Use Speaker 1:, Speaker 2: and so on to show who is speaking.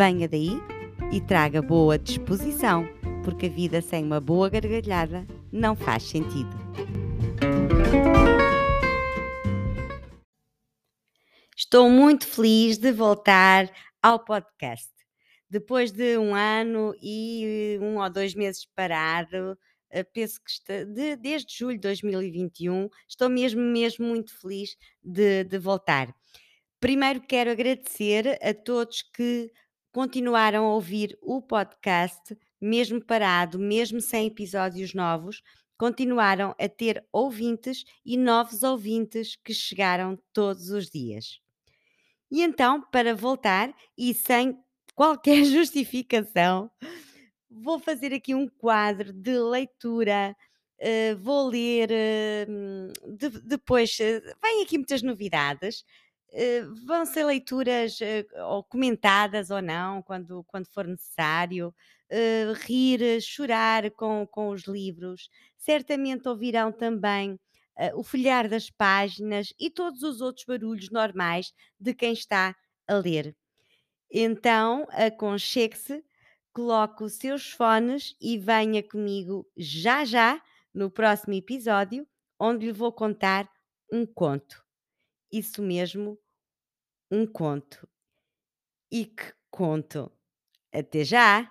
Speaker 1: Venha daí e traga boa disposição, porque a vida sem uma boa gargalhada não faz sentido. Estou muito feliz de voltar ao podcast. Depois de um ano e um ou dois meses parado, eh, penso que está, de- desde julho de 2021, estou mesmo, mesmo muito feliz de, de voltar. Primeiro quero agradecer a todos que continuaram a ouvir o podcast, mesmo parado, mesmo sem episódios novos, continuaram a ter ouvintes e novos ouvintes que chegaram todos os dias. E então, para voltar e sem qualquer justificação, vou fazer aqui um quadro de leitura. eh, vou ler hum, de- depois. eh, vêm aqui muitas novidades. Eh, vão ser leituras eh, ou comentadas ou não, quando, quando for necessário. eh, rir, chorar com, com os livros. Certamente ouvirão também o folhear das páginas e todos os outros barulhos normais de quem está a ler. Então, aconchegue-se, coloque os seus fones e venha comigo já já no próximo episódio, onde lhe vou contar um conto. Isso mesmo, um conto. E que conto! Até já!